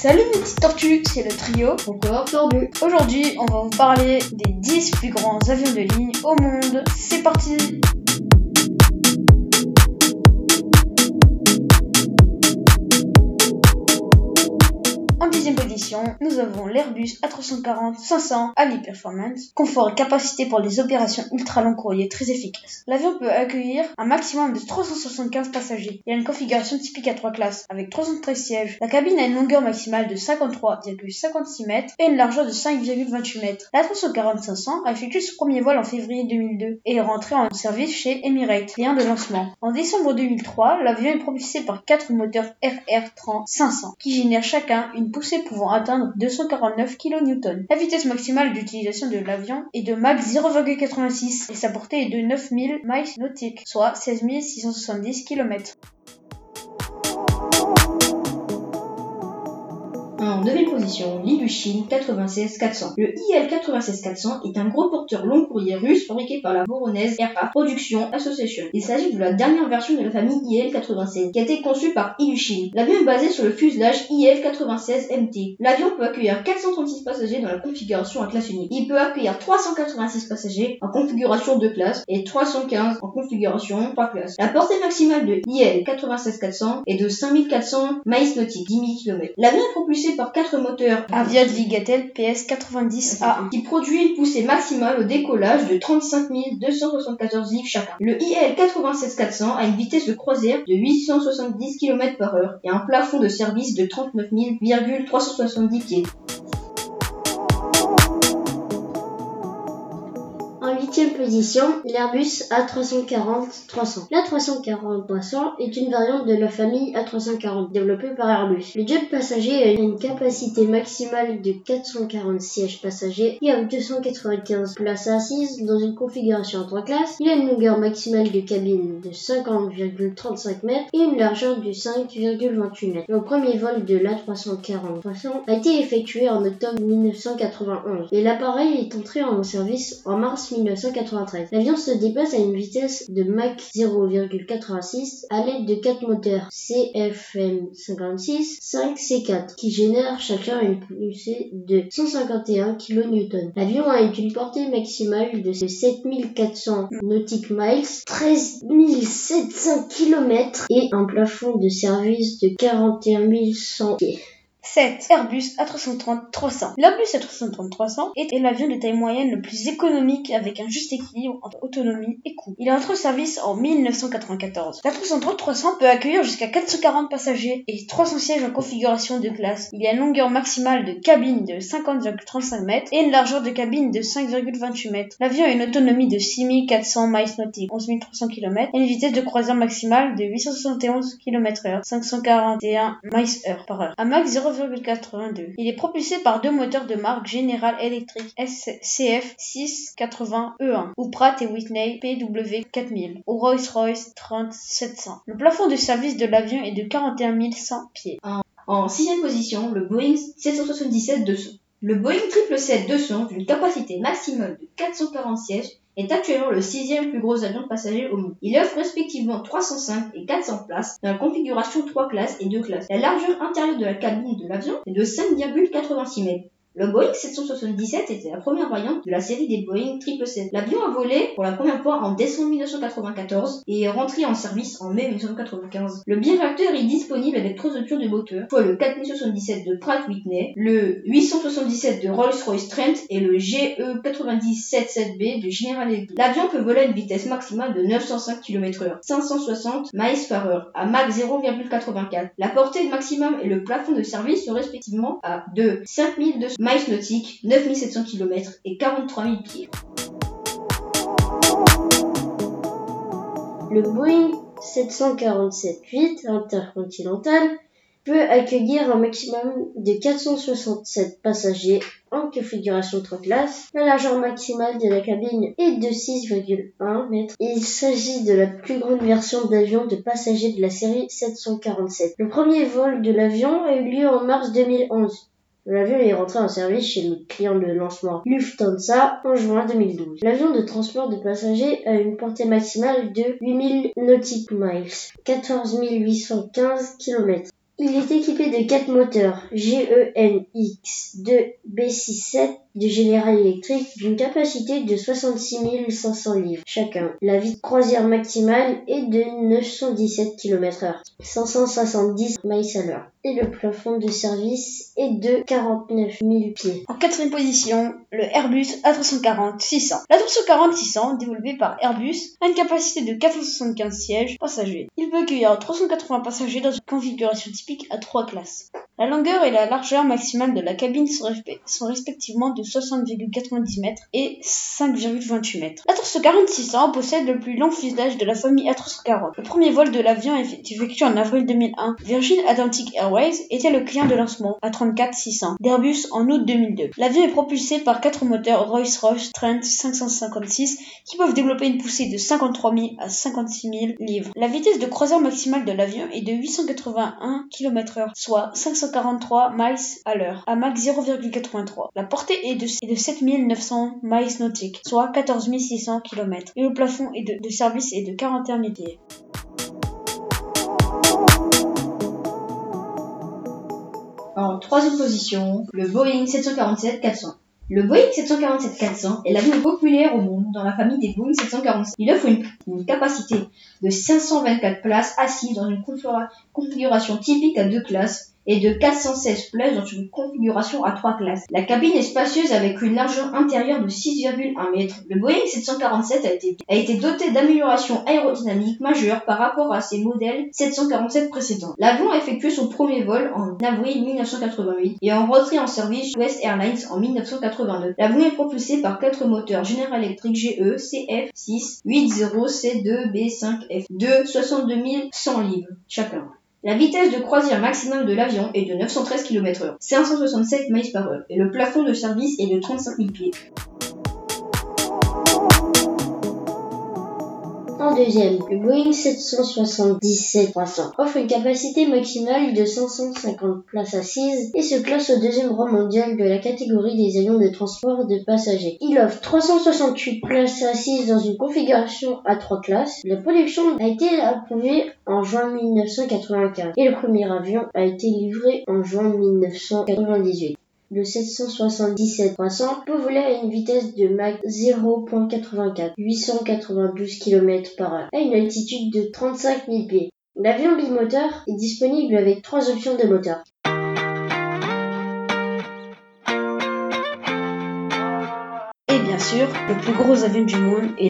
Salut mes petites tortues, c'est le trio. Encore tordu. Aujourd'hui, on va vous parler des 10 plus grands avions de ligne au monde. C'est parti En dixième position, nous avons l'Airbus A340-500 Ali Performance, confort et capacité pour les opérations ultra long courrier très efficaces. L'avion peut accueillir un maximum de 375 passagers. Il a une configuration typique à 3 classes, avec 313 sièges. La cabine a une longueur maximale de 53,56 mètres et une largeur de 5,28 mètres. l'A340-500 a effectué son premier vol en février 2002 et est rentré en service chez Emirates, client de lancement. En décembre 2003, l'avion est propulsé par 4 moteurs RR30-500 qui génèrent chacun une poussée pouvant atteindre 249 kN. La vitesse maximale d'utilisation de l'avion est de Mach 0,86 et sa portée est de 9000 miles nautiques, soit 16 670 km. Deuxième position, l'Ilyushin 96-400. Le IL-96-400 est un gros porteur long courrier russe fabriqué par la Voronezh Aircraft Production Association. Il s'agit de la dernière version de la famille IL-96 qui a été conçue par Ilyushin. L'avion est basé sur le fuselage IL-96MT. L'avion peut accueillir 436 passagers dans la configuration à classe unique. Il peut accueillir 386 passagers en configuration 2 classes et 315 en configuration 3 classes. La portée maximale de l'IL-96-400 est de 5400 miles nautiques, 10 000 km. L'avion est propulsé par quatre moteurs Aviat Vigatel PS90A. qui produit une poussée maximale au décollage de 35 274 livres chacun. Le IL 96400 a une vitesse de croisière de 870 km par heure et un plafond de service de 39 370 pieds. Position, l'Airbus A340-300. L'A340-300 est une variante de la famille A340 développée par Airbus. Le jet passager a une capacité maximale de 440 sièges passagers et a 295 places assises dans une configuration en trois classes. Il a une longueur maximale de cabine de 50,35 mètres et une largeur de 5,28 mètres. Le premier vol de l'A340-300 a été effectué en octobre 1991 et l'appareil est entré en service en mars 1993. L'avion se déplace à une vitesse de Mach 0,86 à l'aide de quatre moteurs CFM56 5C4 qui génèrent chacun une poussée de 151 kN. L'avion a une portée maximale de 7400 nautiques miles, 13 700 km et un plafond de service de 41 100 pieds. 7. Airbus A330-300. L'Airbus A330-300 est l'avion de taille moyenne le plus économique avec un juste équilibre entre autonomie et coût. Il est entré en service en 1994. L'A330-300 peut accueillir jusqu'à 440 passagers et 300 sièges en configuration de classe. Il a une longueur maximale de cabine de 50,35 mètres et une largeur de cabine de 5,28 mètres. L'avion a une autonomie de 6400 miles nautiques, 11 300 km et une vitesse de croisière maximale de 871 km/h, 541 miles heure par heure. Max 0, il est propulsé par deux moteurs de marque General Electric CF 680E1 ou Pratt Whitney PW4000 ou Rolls-Royce 3700. Le plafond de service de l'avion est de 41 100 pieds. En sixième position, le Boeing 777-200. Le Boeing 777-200, d'une capacité maximale de 440 sièges, est actuellement le sixième plus gros avion de passagers au monde. Il offre respectivement 305 et 400 places dans la configuration 3 classes et 2 classes. La largeur intérieure de la cabine de l'avion est de 5,86 mètres. Le Boeing 777 était la première variante de la série des Boeing 777. L'avion a volé pour la première fois en décembre 1994 et est rentré en service en mai 1995. Le biréacteur est disponible avec trois options de moteur, soit le 4077 de Pratt Whitney, le 877 de Rolls-Royce Trent et le GE977B de General Electric. L'avion peut voler à une vitesse maximale de 905 km/h, 560 miles par heure, à Mach 0,84. La portée maximum et le plafond de service sont respectivement à de 5200 miles nautiques, 9700 km et 43 000 pieds. Le Boeing 747-8 intercontinental peut accueillir un maximum de 467 passagers en configuration 3 classes. La largeur maximale de la cabine est de 6,1 mètres. Il s'agit de la plus grande version d'avion de passagers de la série 747. Le premier vol de l'avion a eu lieu en mars 2011. L'avion est rentré en service chez le client de lancement Lufthansa en juin 2012. L'avion de transport de passagers a une portée maximale de 8000 nautiques miles, 14 815 km. Il est équipé de quatre moteurs GENX2 B67 de General Electric d'une capacité de 66 500 livres chacun. La vitesse croisière maximale est de 917 km/h, 570 miles à l'heure. Et le plafond de service est de 49 000 pieds. En quatrième position, le Airbus A340-600. L'A340-600, développé par Airbus, a une capacité de 475 sièges passagers. Il peut accueillir 380 passagers dans une configuration typique à trois classes. La longueur et la largeur maximale de la cabine sont, respectivement de 60,90 mètres et 5,28 mètres. L'A340-600 possède le plus long fuselage de la famille A340. Le premier vol de l'avion effectué en avril 2001. Virgin Atlantic Airways était le client de lancement A34-600 d'Airbus en août 2002. L'avion est propulsé par quatre moteurs Rolls-Royce Trent 556 qui peuvent développer une poussée de 53 000 à 56 000 livres. La vitesse de croisière maximale de l'avion est de 881 km/h, soit 543 miles à l'heure, à Mach 0,83. La portée est de, est de 7900 miles nautiques, soit 14 600 km, et le plafond est de, service est de 41 000 pieds. En troisième position, le Boeing 747-400. Le Boeing 747-400 est l'avion populaire au monde dans la famille des Boeing 747. Il offre une capacité de 524 places assises dans une configuration typique à deux classes et de 416 places dans une configuration à trois classes. La cabine est spacieuse avec une largeur intérieure de 6,1 mètres. Le Boeing 747 a été, doté d'améliorations aérodynamiques majeures par rapport à ses modèles 747 précédents. L'avion a effectué son premier vol en avril 1988 et en retrait en service West Airlines en 1989. L'avion est propulsé par quatre moteurs General Electric GE CF6 80C2 B5F de 62 100 livres chacun. La vitesse de croisière maximale de l'avion est de 913 km/h, 567 miles par heure, et le plafond de service est de 35 000 pieds. Deuxième, le Boeing 777-300 offre une capacité maximale de 550 places assises et se classe au deuxième rang mondial de la catégorie des avions de transport de passagers. Il offre 368 places assises dans une configuration à trois classes. La production a été approuvée en juin 1995 et le premier avion a été livré en juin 1998 le 777-300 peut voler à une vitesse de Mach 0.84, 892 km par heure, à une altitude de 35 000 pieds. L'avion bimoteur est disponible avec trois options de moteur. Et bien sûr, le plus gros avion du monde est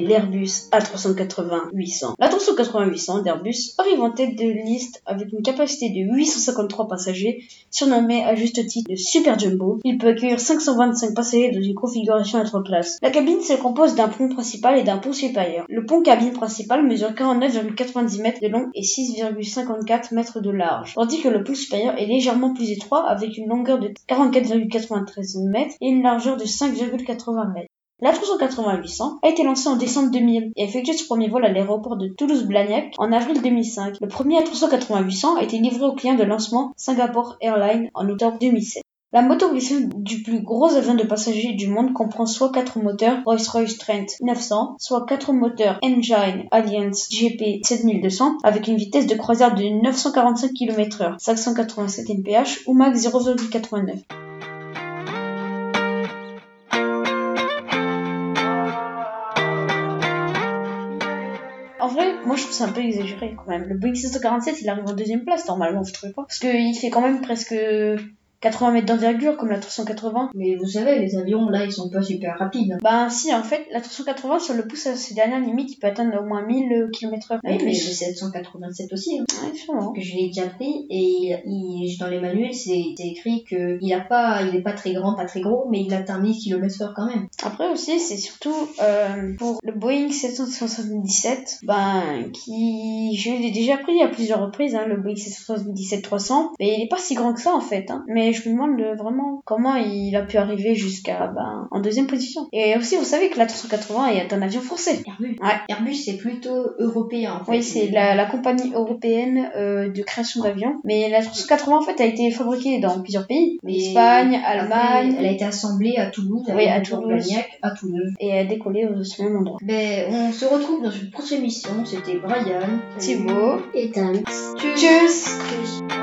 l'Airbus A380-800. L'A380-800 d'Airbus arrive en tête de liste avec une capacité de 853 passagers, surnommé à juste titre le Super Jumbo. Il peut accueillir 525 passagers dans une configuration à trois classes. La cabine se compose d'un pont principal et d'un pont supérieur. Le pont cabine principal mesure 49,90 mètres de long et 6,54 mètres de large, tandis que le pont supérieur est légèrement plus étroit avec une longueur de 44,93 mètres et une largeur de 5,80 mètres. L'A380-800 a été lancé en décembre 2000 et effectué son premier vol à l'aéroport de Toulouse-Blagnac en avril 2005. Le premier A380-800 a été livré au client de lancement Singapore Airlines en octobre 2007. La motorisation du plus gros avion de passagers du monde comprend soit 4 moteurs Rolls-Royce Trent 900, soit 4 moteurs Engine Alliance GP 7200 avec une vitesse de croisière de 945 km/h, 587 mph ou max 0,89. Moi je trouve ça un peu exagéré quand même. Le Boeing 747 il arrive en deuxième place normalement, vous trouvez pas Parce qu'il fait quand même presque 80 mètres d'envergure comme la 380. Mais vous savez, les avions là ils sont pas super rapides. Bah si, en fait, la 380 sur le pouce à ses dernières limites, il peut atteindre au moins 1000 km/h. Oui, mais le 787 aussi. Hein. Ouais, sûrement. que je l'ai déjà pris et il, dans les manuels c'est écrit que il a pas il est pas très grand pas très gros mais il atteint 1000 km/h quand même Après aussi, c'est surtout euh, pour le Boeing 777, ben, qui, je l'ai déjà pris à plusieurs reprises, hein, le Boeing 777-300, mais il est pas si grand que ça en fait. Hein. Mais je me demande euh, vraiment comment il a pu arriver jusqu'à ben, en deuxième position. Et aussi, vous savez que l'A380 est un avion français. Airbus. Ouais. Airbus, c'est plutôt européen. En fait. Oui, c'est la, compagnie européenne euh, de création d'avions. Mais l'A380, en fait, a été fabriquée dans plusieurs pays. Espagne, Allemagne. elle a été assemblée à Toulouse. Oui, à Toulouse. à Toulouse. Et a décollé au même endroit. Mais on se retrouve dans une prochaine émission. C'était Brian, Thibaut et Dan. Tchuss. Tchuss.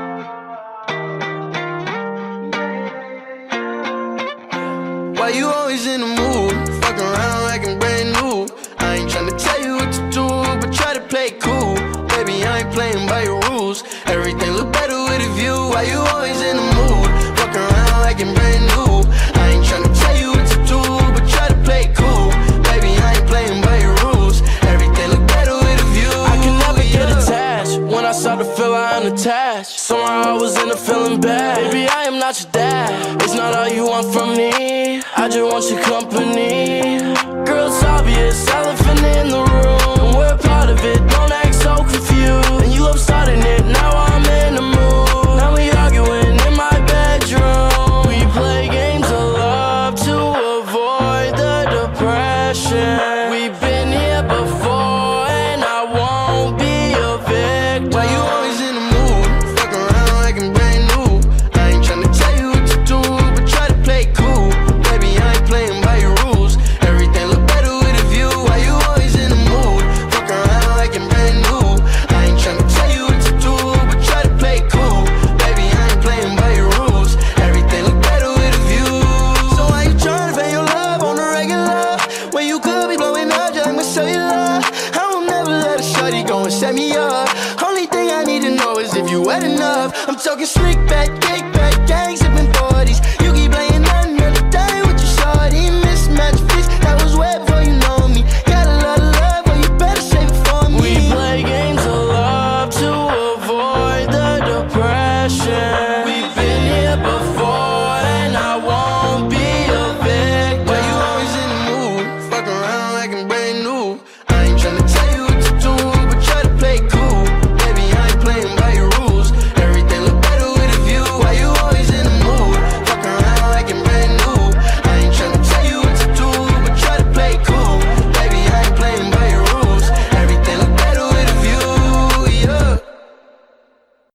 you had enough. I'm talking slick back, cake back, gang zipping